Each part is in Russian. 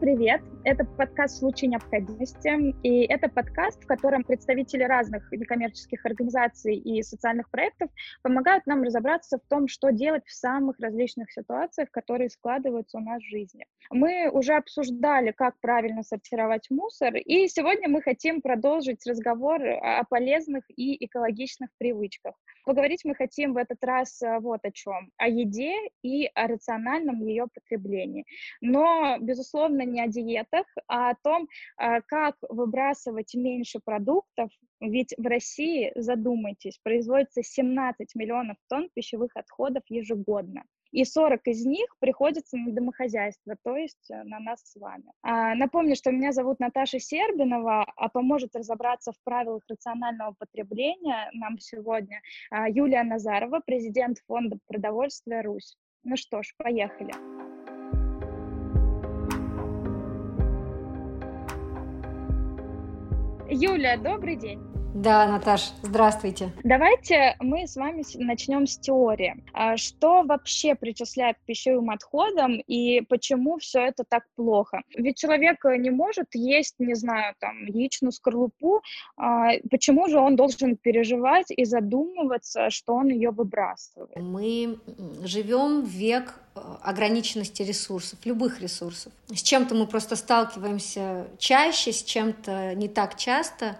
Привет! Это подкаст «В случае необходимости». И это подкаст, в котором представители разных некоммерческих организаций и социальных проектов помогают нам разобраться в том, что делать в самых различных ситуациях, которые складываются у нас в жизни. Мы уже обсуждали, как правильно сортировать мусор, и сегодня мы хотим продолжить разговор о полезных и экологичных привычках. Поговорить мы хотим в этот раз э, вот о чем. О еде и о рациональном ее потреблении. Но, безусловно, не о диетах, а о том, э, как выбрасывать меньше продуктов. Ведь в России, задумайтесь, производится 17 миллионов тонн пищевых отходов ежегодно и 40 из них приходится на домохозяйство, то есть э, на нас с вами. А, напомню, что меня зовут Наташа Сербинова, а поможет разобраться в правилах рационального потребления нам сегодня а, Юлия Назарова, президент фонда продовольствия «Русь». Ну что ж, поехали. Юля, добрый день. Да, Наташ, здравствуйте. Давайте мы с вами начнем с теории. А что вообще причисляют к пищевым отходам и почему все это так плохо? Ведь человек не может есть, не знаю, там, яичную скорлупу, а почему же он должен переживать и задумываться, что он ее выбрасывает? Мы живем в век э, ограниченности ресурсов, любых ресурсов. С чем-то мы просто сталкиваемся чаще, с чем-то не так часто.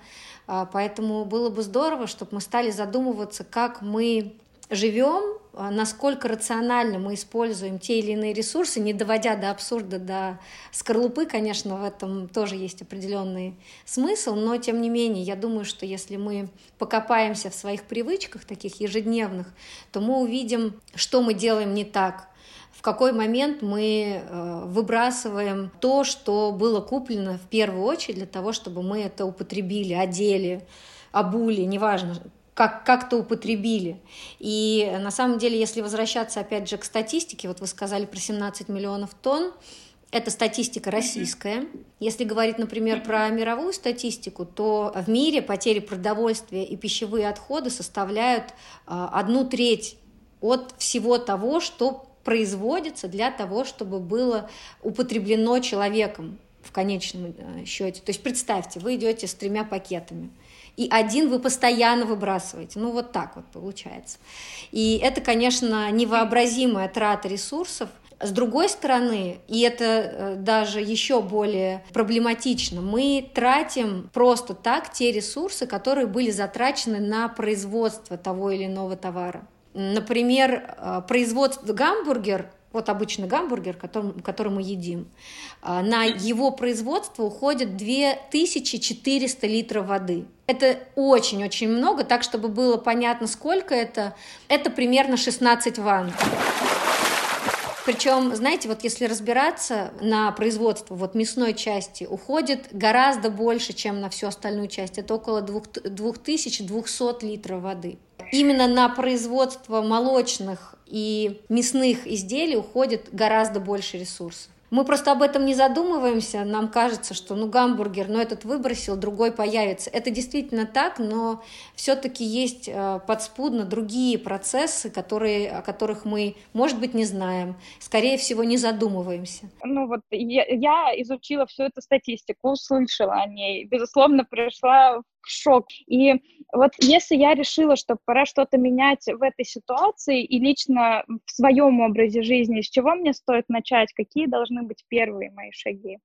А, поэтому было бы здорово, чтобы мы стали задумываться, как мы живем, а, насколько рационально мы используем те или иные ресурсы, не доводя до абсурда, до скорлупы, конечно, в этом тоже есть определенный смысл, но тем не менее, я думаю, что если мы покопаемся в своих привычках, таких ежедневных, то мы увидим, что мы делаем не так, в какой момент мы э, выбрасываем то, что было куплено в первую очередь для того, чтобы мы это употребили, одели, обули, неважно, как, как-то употребили. И на самом деле, если возвращаться опять же к статистике, вот вы сказали про 17 миллионов тонн, это статистика российская. Если говорить, например, про мировую статистику, то в мире потери продовольствия и пищевые отходы составляют э, одну треть от всего того, что производится для того, чтобы было употреблено человеком в конечном э, счете. То есть представьте, вы идете с тремя пакетами, и один вы постоянно выбрасываете. Ну вот так вот получается. И это, конечно, невообразимая трата ресурсов. С другой стороны, и это э, даже еще более проблематично, мы тратим просто так те ресурсы, которые были затрачены на производство того или иного товара. Например, э, производство гамбургер, вот обычный гамбургер, который, который мы едим, э, на его производство уходит 2400 литров воды. Это очень-очень много, так чтобы было понятно, сколько это. Это примерно 16 ванн. Причем, знаете, вот если разбираться на производство вот мясной части, уходит гораздо больше, чем на всю остальную часть. Это около 2200 литров воды. Именно на производство молочных и мясных изделий уходит гораздо больше ресурсов. Мы просто об этом не задумываемся, нам кажется, что ну гамбургер, но этот выбросил, другой появится. Это действительно так, но все-таки есть э, подспудно другие процессы, которые, о которых мы, может быть, не знаем, скорее всего, не задумываемся. Ну вот я, я изучила всю эту статистику, услышала о ней, безусловно, пришла шок. И вот если я решила, что пора что-то менять в этой ситуации и лично в своем образе жизни, с чего мне стоит начать, какие должны быть первые мои шаги?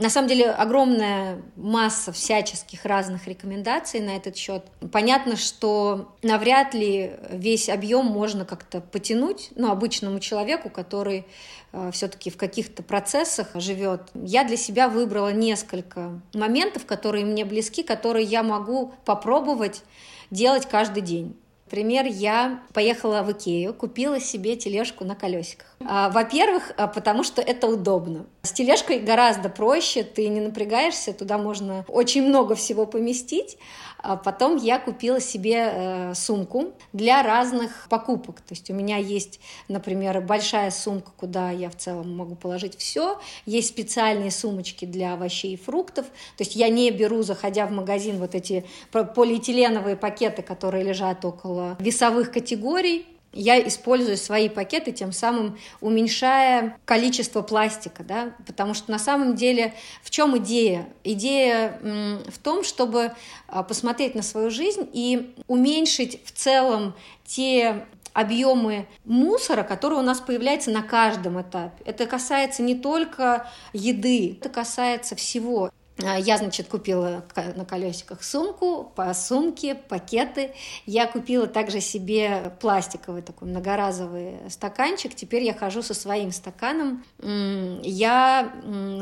На самом деле огромная масса всяческих разных рекомендаций на этот счет. Понятно, что навряд ли весь объем можно как-то потянуть, ну, обычному человеку, который э, все-таки в каких-то процессах живет. Я для себя выбрала несколько моментов, которые мне близки, которые я могу попробовать делать каждый день. Например, я поехала в Икею, купила себе тележку на колесиках. А, во-первых, а, потому что это удобно. С тележкой гораздо проще, ты не напрягаешься, туда можно очень много всего поместить. А потом я купила себе э, сумку для разных покупок. То есть у меня есть, например, большая сумка, куда я в целом могу положить все. Есть специальные сумочки для овощей и фруктов. То есть я не беру, заходя в магазин, вот эти полиэтиленовые пакеты, которые лежат около весовых категорий я использую свои пакеты, тем самым уменьшая количество пластика, да, потому что на самом деле в чем идея? Идея в том, чтобы а, посмотреть на свою жизнь и уменьшить в целом те объемы мусора, который у нас появляется на каждом этапе. Это касается не только еды, это касается всего. А, я, значит, купила на колесиках сумку, по сумке, пакеты. Я купила также себе пластиковый такой многоразовый стаканчик. Теперь я хожу со своим стаканом. Я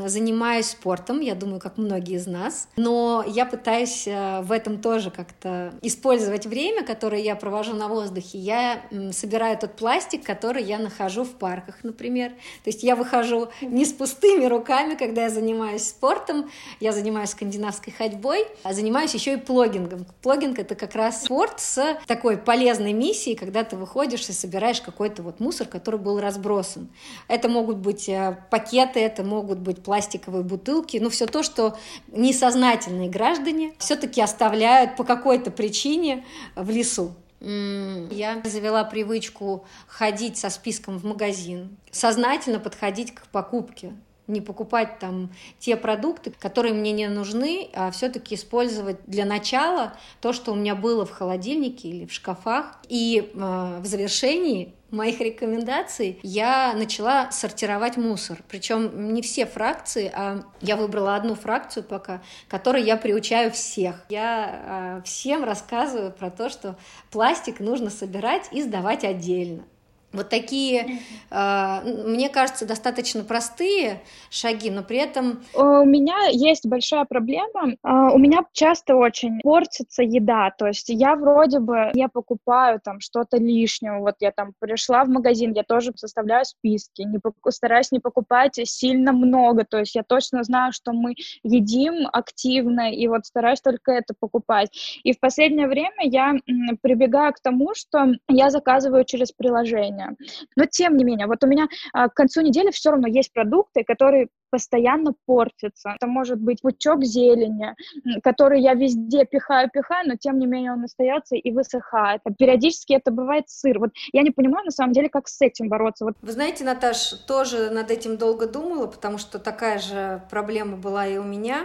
занимаюсь спортом, я думаю, как многие из нас. Но я пытаюсь э, в этом тоже как-то использовать время, которое я провожу на воздухе. Я собираю тот пластик, который я нахожу в парках, например. То есть я выхожу не с пустыми руками, когда я занимаюсь спортом. Я я занимаюсь скандинавской ходьбой, а занимаюсь еще и плогингом. Плогинг — это как раз спорт с такой полезной миссией, когда ты выходишь и собираешь какой-то вот мусор, который был разбросан. Это могут быть э, пакеты, это могут быть пластиковые бутылки, ну, все то, что несознательные граждане все-таки оставляют по какой-то причине в лесу. Я завела привычку ходить со списком в магазин, сознательно подходить к покупке не покупать там те продукты, которые мне не нужны, а все-таки использовать для начала то, что у меня было в холодильнике или в шкафах. И э, в завершении моих рекомендаций я начала сортировать мусор. Причем не все фракции, а я выбрала одну фракцию пока, которой я приучаю всех. Я э, всем рассказываю про то, что пластик нужно собирать и сдавать отдельно. Вот такие, э, мне кажется, достаточно простые шаги, но при этом... У меня есть большая проблема. У меня часто очень портится еда. То есть я вроде бы не покупаю там что-то лишнего. Вот я там пришла в магазин, я тоже составляю списки. Не стараюсь не покупать сильно много. То есть я точно знаю, что мы едим активно, и вот стараюсь только это покупать. И в последнее время я прибегаю к тому, что я заказываю через приложение питания. Но тем не менее, вот у меня а, к концу недели все равно есть продукты, которые постоянно портятся. Это может быть пучок зелени, который я везде пихаю-пихаю, но тем не менее он остается и высыхает. А периодически это бывает сыр. Вот я не понимаю, на самом деле, как с этим бороться. Вот. Вы знаете, Наташ, тоже над этим долго думала, потому что такая же проблема была и у меня.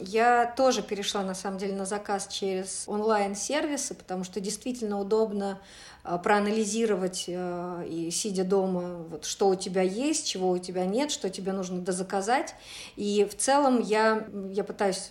Я тоже перешла, на самом деле, на заказ через онлайн-сервисы, потому что действительно удобно а, проанализировать а, и сидя дома, вот, что у тебя есть, чего у тебя нет, что тебе нужно дозаказать. И в целом я, я пытаюсь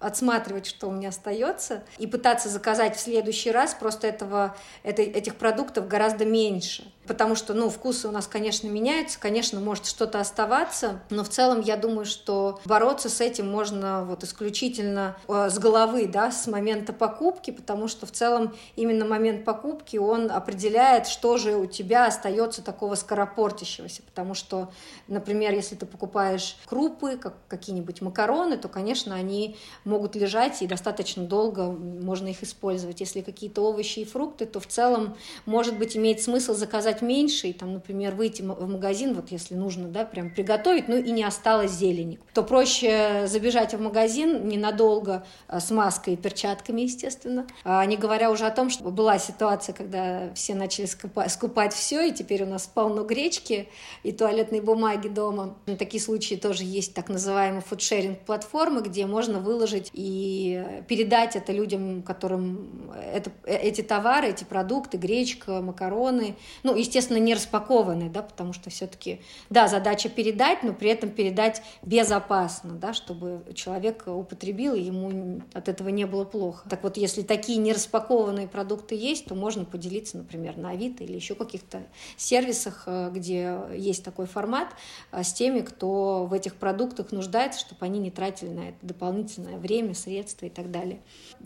отсматривать, что у меня остается, и пытаться заказать в следующий раз, просто этого, это, этих продуктов гораздо меньше потому что, ну, вкусы у нас, конечно, меняются, конечно, может что-то оставаться, но в целом я думаю, что бороться с этим можно вот исключительно э, с головы, да, с момента покупки, потому что в целом именно момент покупки, он определяет, что же у тебя остается такого скоропортящегося, потому что, например, если ты покупаешь крупы, как какие-нибудь макароны, то, конечно, они могут лежать и достаточно долго можно их использовать. Если какие-то овощи и фрукты, то в целом, может быть, имеет смысл заказать брать меньше и там, например, выйти в магазин, вот если нужно, да, прям приготовить, ну и не осталось зелени, то проще забежать в магазин ненадолго а, с маской и перчатками, естественно, а не говоря уже о том, что была ситуация, когда все начали скупать, все, и теперь у нас полно гречки и туалетной бумаги дома. Такие случаи тоже есть так называемые фудшеринг платформы, где можно выложить и передать это людям, которым это, э, эти товары, эти продукты, гречка, макароны, ну, естественно, не распакованные, да, потому что все-таки, да, задача передать, но при этом передать безопасно, да, чтобы человек употребил, и ему от этого не было плохо. Так вот, если такие не распакованные продукты есть, то можно поделиться, например, на Авито или еще каких-то сервисах, э, где есть такой формат, э, с теми, кто в этих продуктах нуждается, чтобы они не тратили на это дополнительное время, средства и так далее.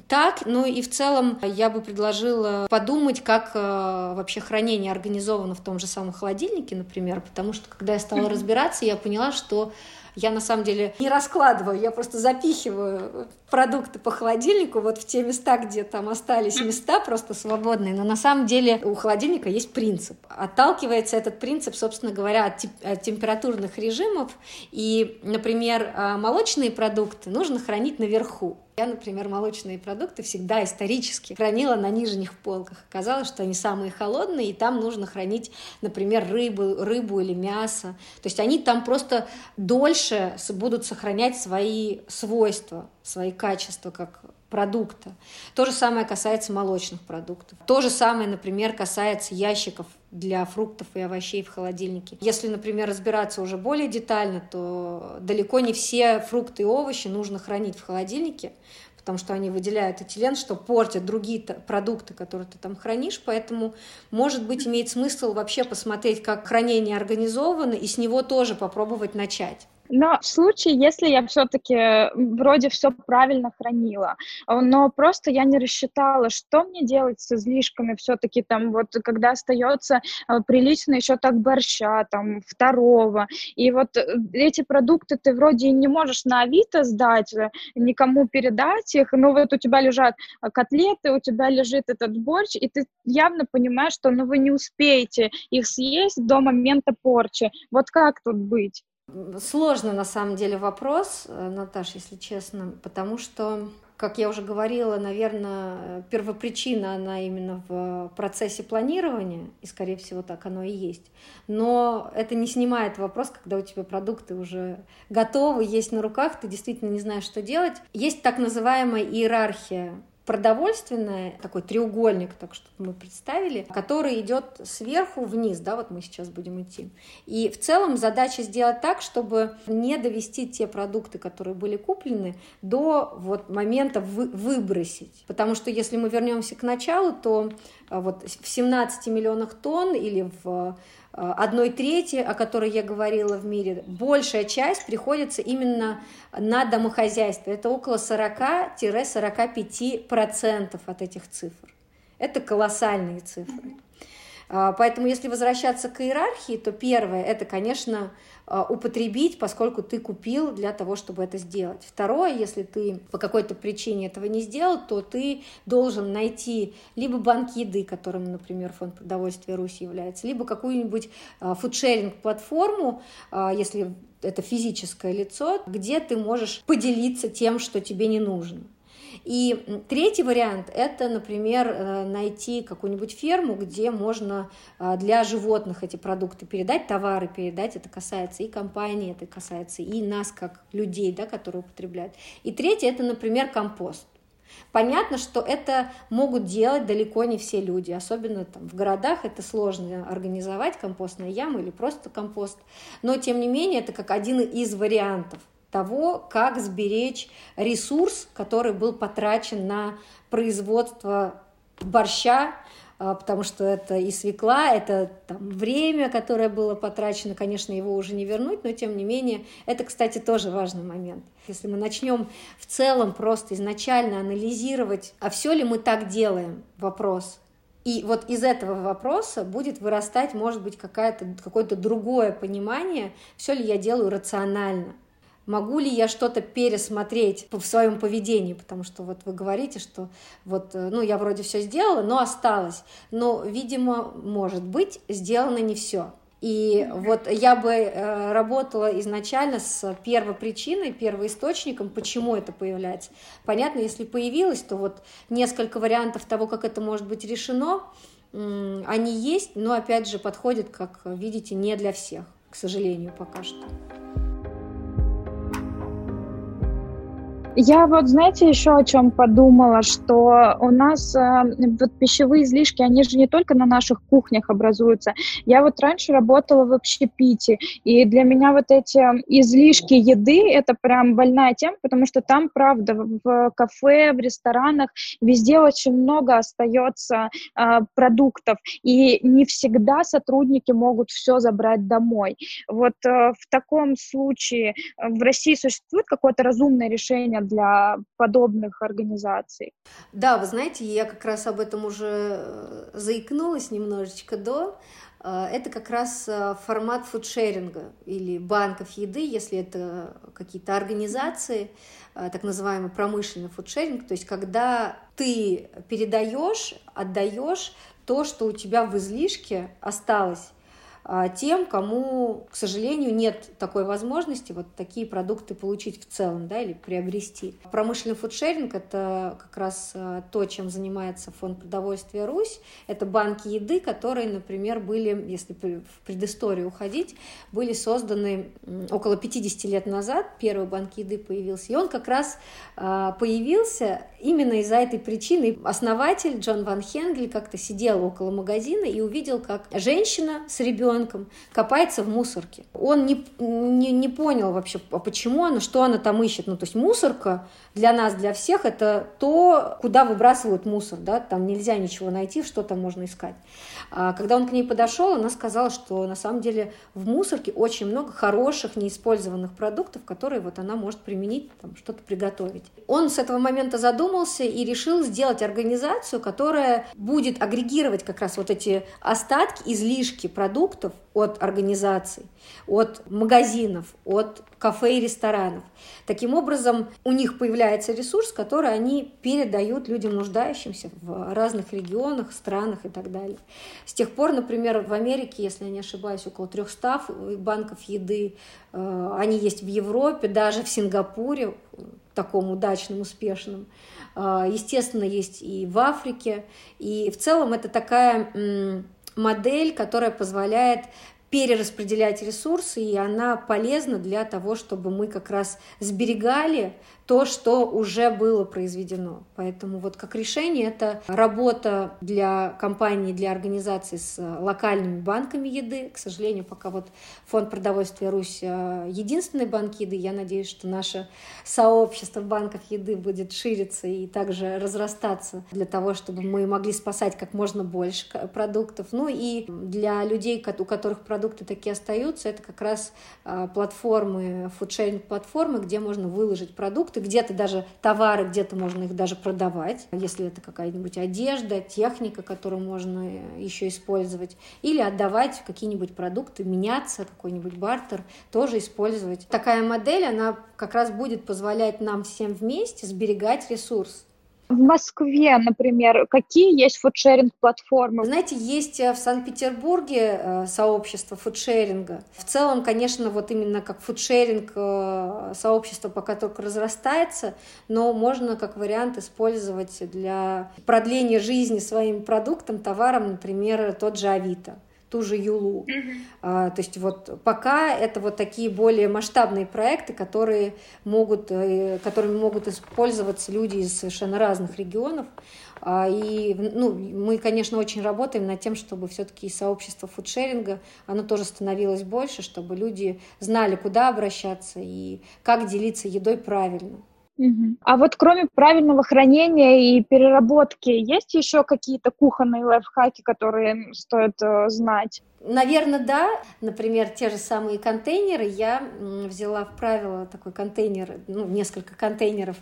Так, ну и в целом я бы предложила подумать, как э, вообще хранение организовано организовано в том же самом холодильнике, например, потому что когда я стала разбираться, я поняла, что я на самом деле не раскладываю, я просто запихиваю продукты по холодильнику вот в те места, где там остались места просто свободные. Но на самом деле у холодильника есть принцип. Отталкивается этот принцип, собственно говоря, от, от температурных режимов. И, например, а, молочные продукты нужно хранить наверху. Я, например, молочные продукты всегда исторически хранила на нижних полках. Оказалось, что они самые холодные, и там нужно хранить, например, рыбу, рыбу или мясо. То есть они там просто дольше будут сохранять свои свойства, свои качества, как продукта. То же самое касается молочных продуктов. То же самое, например, касается ящиков для фруктов и овощей в холодильнике. Если, например, разбираться уже более детально, то далеко не все фрукты и овощи нужно хранить в холодильнике, потому что они выделяют этилен, что портят другие продукты, которые ты там хранишь, поэтому, может быть, имеет смысл вообще посмотреть, как хранение организовано, и с него тоже попробовать начать. Но в случае, если я все-таки вроде все правильно хранила, но просто я не рассчитала, что мне делать с излишками все-таки там вот, когда остается э, прилично еще так борща, там, второго, и вот э, эти продукты ты вроде не можешь на Авито сдать, э, никому передать их, но вот у тебя лежат котлеты, у тебя лежит этот борщ, и ты явно понимаешь, что ну вы не успеете их съесть до момента порчи. Вот как тут быть? Сложно на самом деле вопрос, э, Наташ, если честно, потому что, как я уже говорила, наверное, первопричина, она именно в процессе планирования, и, скорее всего, так оно и есть. Но это не снимает вопрос, когда у тебя продукты уже готовы, есть на руках, ты действительно не знаешь, что делать. Есть так называемая иерархия продовольственное, такой треугольник, так что мы представили, который идет сверху вниз, да, вот мы сейчас будем идти. И в целом задача сделать так, чтобы не довести те продукты, которые были куплены, до вот момента вы, выбросить. Потому что если мы вернемся к началу, то а, вот в 17 миллионах тонн или в Э, одной трети, о которой я говорила в мире, большая часть приходится именно на домохозяйство. Это около 40-45% от этих цифр. Это колоссальные цифры. А, поэтому, если возвращаться к иерархии, то первое – это, конечно, а, употребить, поскольку ты купил для того, чтобы это сделать. Второе, если ты по какой-то причине этого не сделал, то ты должен найти либо банк еды, которым, например, Фонд продовольствия Руси является, либо какую-нибудь а, фудшеринг-платформу, если это физическое лицо, где ты можешь поделиться тем, что тебе не нужно. И третий вариант – это, например, э, найти какую-нибудь ферму, где можно э, для животных эти продукты передать, товары передать. Это касается и компании, это касается и нас, как людей, да, которые употребляют. И третье – это, например, компост. Понятно, что это могут делать далеко не все люди, особенно там, в городах это сложно организовать компостные ямы или просто компост, но тем не менее это как один из вариантов того, как сберечь ресурс, который был потрачен на производство борща, а, потому что это и свекла, это там, время, которое было потрачено, конечно, его уже не вернуть, но тем не менее, это, кстати, тоже важный момент. Если мы начнем в целом просто изначально анализировать, а все ли мы так делаем, вопрос, и вот из этого вопроса будет вырастать, может быть, какое-то другое понимание, все ли я делаю рационально могу ли я что-то пересмотреть в своем поведении, потому что вот вы говорите, что вот, э, ну, я вроде все сделала, но осталось. Но, видимо, может быть, сделано не все. И вот я бы э, работала изначально с первопричиной, первоисточником, почему это появляется. Понятно, если появилось, то вот несколько вариантов того, как это может быть решено, они есть, но опять же подходят, как видите, не для всех, к сожалению, пока что. Я вот, знаете, еще о чем подумала, что у нас э, вот пищевые излишки, они же не только на наших кухнях образуются. Я вот раньше работала в общепите, и для меня вот эти излишки еды — это прям больная тема, потому что там, правда, в кафе, в ресторанах везде очень много остается э, продуктов, и не всегда сотрудники могут все забрать домой. Вот э, в таком случае в России существует какое-то разумное решение для подобных организаций. Да, вы знаете, я как раз об этом уже э, заикнулась немножечко до. Э, это как раз э, формат фудшеринга или банков еды, если это какие-то организации, так называемый промышленный фудшеринг, то есть когда ты передаешь, отдаешь то, что у тебя в излишке осталось тем, кому, к сожалению, нет такой возможности вот такие продукты получить в целом, да, или приобрести. Промышленный фудшеринг – это как раз а, то, чем занимается фонд продовольствия «Русь». Это банки еды, которые, например, были, если в предысторию уходить, были созданы около 50 лет назад. Первый банк еды появился. И он как раз а, появился именно из-за этой причины. Основатель Джон Ван Хенгель как-то сидел около магазина и увидел, как женщина с ребенком копается в мусорке. Он не, не, не понял вообще, а почему она, что она там ищет. Ну, то есть мусорка для нас, для всех, это то, куда выбрасывают мусор, да, там нельзя ничего найти, что там можно искать. А когда он к ней подошел, она сказала, что на самом деле в мусорке очень много хороших, неиспользованных продуктов, которые вот она может применить, там, что-то приготовить. Он с этого момента задумался и решил сделать организацию, которая будет агрегировать как раз вот эти остатки, излишки продуктов от организаций, от магазинов, от кафе и ресторанов. Таким образом, у них появляется ресурс, который они передают людям, нуждающимся в разных регионах, странах и так далее. С тех пор, например, в Америке, если я не ошибаюсь, около 300 банков еды, э, они есть в Европе, даже в Сингапуре, таком удачном, успешном. Э, естественно, есть и в Африке. И в целом это такая модель, которая позволяет перераспределять ресурсы, и она полезна для того, чтобы мы как раз сберегали то, что уже было произведено. Поэтому вот как решение это работа для компаний, для организаций с локальными банками еды. К сожалению, пока вот фонд продовольствия Русь э, единственный банк еды. Я надеюсь, что наше сообщество банков еды будет шириться и также разрастаться для того, чтобы мы могли спасать как можно больше продуктов. Ну и для людей, у которых продукты такие остаются, это как раз э, платформы, фудшеринг платформы, где можно выложить продукты продукты, где-то даже товары, где-то можно их даже продавать, если это какая-нибудь одежда, техника, которую можно еще использовать, или отдавать какие-нибудь продукты, меняться, какой-нибудь бартер, тоже использовать. Такая модель, она как раз будет позволять нам всем вместе сберегать ресурс. В Москве, например, какие есть фудшеринг-платформы? Знаете, есть э, в Санкт-Петербурге э, сообщество фудшеринга. В целом, конечно, вот именно как фудшеринг э, сообщество пока только разрастается, но можно как вариант использовать для продления жизни своим продуктом, товаром, например, тот же Авито ту же Юлу. Mm-hmm. А, то есть вот пока это вот такие более масштабные проекты, которые могут, э, которыми могут использоваться люди из совершенно разных регионов. А, и ну, мы, конечно, очень работаем над тем, чтобы все-таки сообщество фудшеринга, оно тоже становилось больше, чтобы люди знали, куда обращаться и как делиться едой правильно. Угу. А вот кроме правильного хранения и переработки, есть еще какие-то кухонные лайфхаки, которые стоит э, знать? Наверное, да. Например, те же самые контейнеры. Я взяла в правило такой контейнер, ну, несколько контейнеров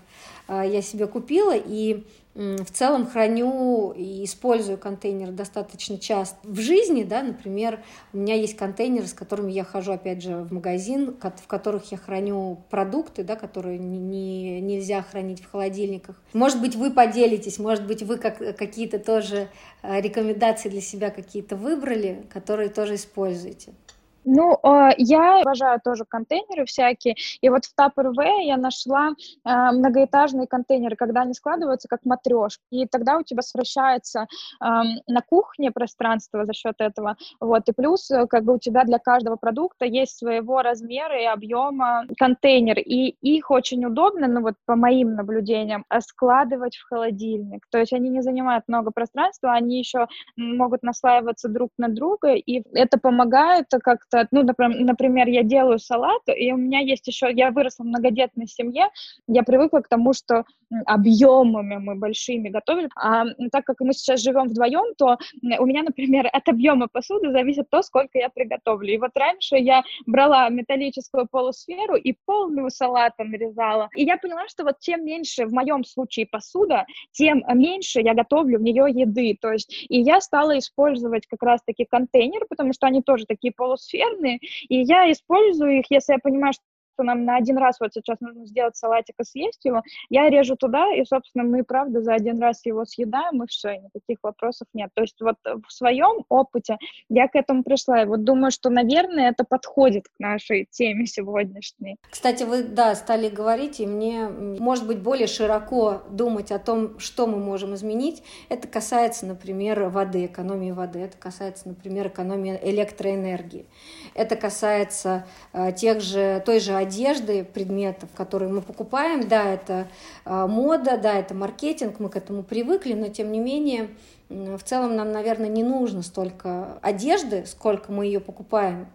э, я себе купила, и в целом храню и использую контейнеры достаточно часто. В жизни, да, например, у меня есть контейнеры, с которыми я хожу, опять же, в магазин, в которых я храню продукты, да, которые не, нельзя хранить в холодильниках. Может быть, вы поделитесь, может быть, вы как, какие-то тоже э, рекомендации для себя какие-то выбрали, которые тоже используете. Ну, а, я обожаю тоже контейнеры всякие, и вот в Tupperware я нашла а, многоэтажные контейнеры, когда они складываются как матрешки, и тогда у тебя совращается на кухне пространство за счет этого, вот, и плюс э, как бы у тебя для каждого продукта есть своего размера и объема контейнер, и их очень удобно, ну вот по моим наблюдениям, э, складывать в холодильник, то есть они не занимают много пространства, они еще могут наслаиваться друг на друга, и это помогает как что, ну, например, я делаю салат, и у меня есть еще, я выросла в многодетной семье, я привыкла к тому, что объемами мы большими готовили, а так как мы сейчас живем вдвоем, то у меня, например, от объема посуды зависит то, сколько я приготовлю. И вот раньше я брала металлическую полусферу и полную салата нарезала. И я поняла, что вот чем меньше в моем случае посуда, тем меньше я готовлю в нее еды. То есть, и я стала использовать как раз-таки контейнеры, потому что они тоже такие полусферные, и я использую их, если я понимаю, что что нам на один раз вот сейчас нужно сделать салатик и съесть его, я режу туда, и, собственно, мы, правда, за один раз его съедаем, и все, и никаких вопросов нет. То есть вот в своем опыте я к этому пришла, и вот думаю, что, наверное, это подходит к нашей теме сегодняшней. Кстати, вы, да, стали говорить, и мне, может быть, более широко думать о том, что мы можем изменить. Это касается, например, воды, экономии воды, это касается, например, экономии электроэнергии. Это касается э, тех же, той же одежды, предметов, которые мы покупаем. Да, это э, мода, да, это маркетинг, мы к этому привыкли, но тем не менее в целом нам, наверное, не нужно столько одежды, сколько мы ее покупаем.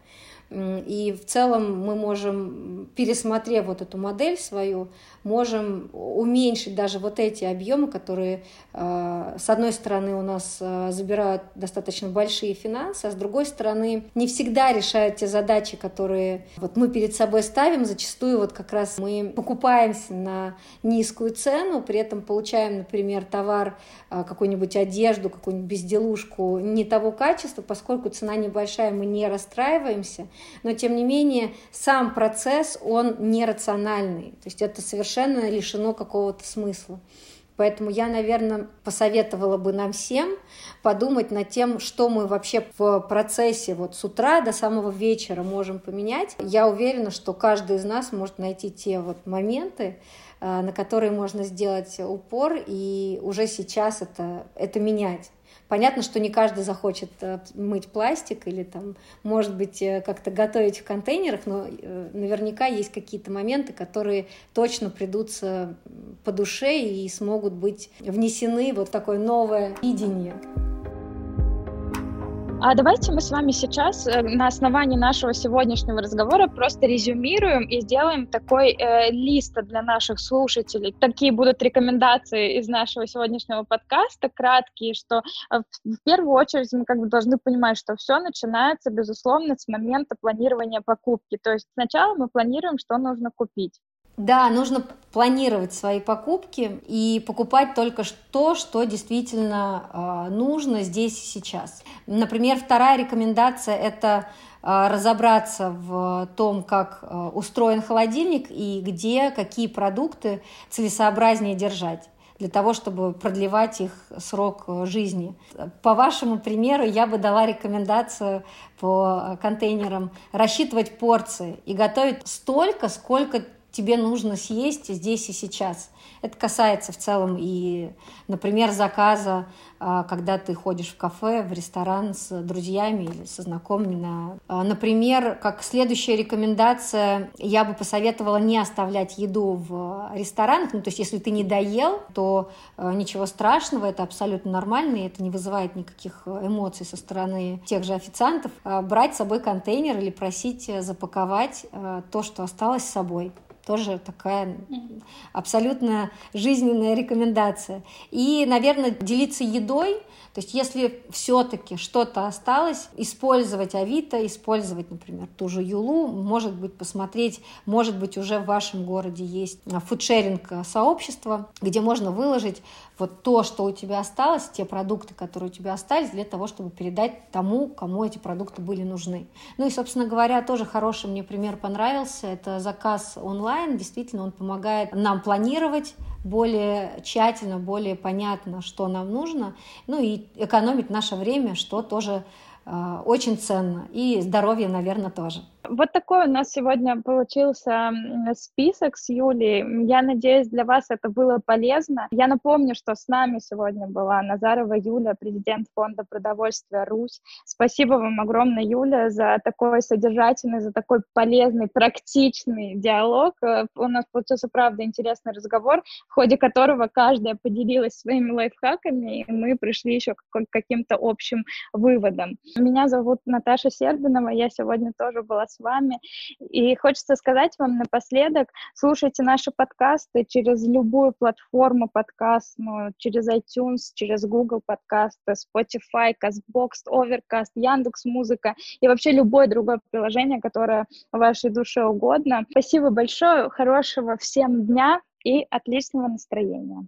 И в целом мы можем, пересмотрев вот эту модель свою, можем уменьшить даже вот эти объемы, которые, э, с одной стороны, у нас э, забирают достаточно большие финансы, а с другой стороны, не всегда решают те задачи, которые вот мы перед собой ставим. Зачастую вот как раз мы покупаемся на низкую цену, при этом получаем, например, товар, э, какую-нибудь одежду, какую-нибудь безделушку не того качества, поскольку цена небольшая, мы не расстраиваемся, но тем не менее сам процесс, он нерациональный. То есть это совершенно лишено какого-то смысла. Поэтому я, наверное, посоветовала бы нам всем подумать над тем, что мы вообще в процессе вот с утра до самого вечера можем поменять. Я уверена, что каждый из нас может найти те вот моменты, э, на которые можно сделать упор и уже сейчас это, это менять. Понятно, что не каждый захочет э, мыть пластик или там, может быть, э, как-то готовить в контейнерах, но э, наверняка есть какие-то моменты, которые точно придутся по душе и смогут быть внесены вот такое новое видение. А давайте мы с вами сейчас э, на основании нашего сегодняшнего разговора просто резюмируем и сделаем такой э, лист для наших слушателей. Такие будут рекомендации из нашего сегодняшнего подкаста, краткие, что э, в первую очередь мы как бы должны понимать, что все начинается, безусловно, с момента планирования покупки. То есть сначала мы планируем, что нужно купить. Да, нужно планировать свои покупки и покупать только то, что действительно э, нужно здесь и сейчас. Например, вторая рекомендация – это э, разобраться в том, как э, устроен холодильник и где какие продукты целесообразнее держать для того, чтобы продлевать их срок жизни. По вашему примеру, я бы дала рекомендацию по контейнерам рассчитывать порции и готовить столько, сколько тебе нужно съесть здесь и сейчас. Это касается в целом и, например, заказа, а, когда ты ходишь в кафе, в ресторан с друзьями или со знакомыми. На... А, например, как следующая рекомендация, я бы посоветовала не оставлять еду в ресторанах. Ну, то есть, если ты не доел, то а, ничего страшного, это абсолютно нормально, и это не вызывает никаких эмоций со стороны тех же официантов. Брать с собой контейнер или просить запаковать то, что осталось с собой тоже такая абсолютно жизненная рекомендация. И, наверное, делиться едой то есть если все-таки что-то осталось, использовать Авито, использовать, например, ту же Юлу, может быть, посмотреть, может быть, уже в вашем городе есть фудшеринг сообщество, где можно выложить вот то, что у тебя осталось, те продукты, которые у тебя остались, для того, чтобы передать тому, кому эти продукты были нужны. Ну и, собственно говоря, тоже хороший мне пример понравился. Это заказ онлайн. Действительно, он помогает нам планировать более тщательно, более понятно, что нам нужно, ну и экономить наше время, что тоже э, очень ценно, и здоровье, наверное, тоже. Вот такой у нас сегодня получился список с Юлей. Я надеюсь, для вас это было полезно. Я напомню, что с нами сегодня была Назарова Юля, президент фонда продовольствия «Русь». Спасибо вам огромное, Юля, за такой содержательный, за такой полезный, практичный диалог. Э, у нас получился, правда, интересный разговор, в ходе которого каждая поделилась своими лайфхаками, и мы пришли еще к каким-то общим выводам. Меня зовут Наташа Сербинова, я сегодня тоже была с вами. И хочется сказать вам напоследок, слушайте наши подкасты через любую платформу подкастную, через iTunes, через Google подкасты, Spotify, CastBox, Overcast, Яндекс Музыка и вообще любое другое приложение, которое вашей душе угодно. Спасибо большое, хорошего всем дня и отличного настроения.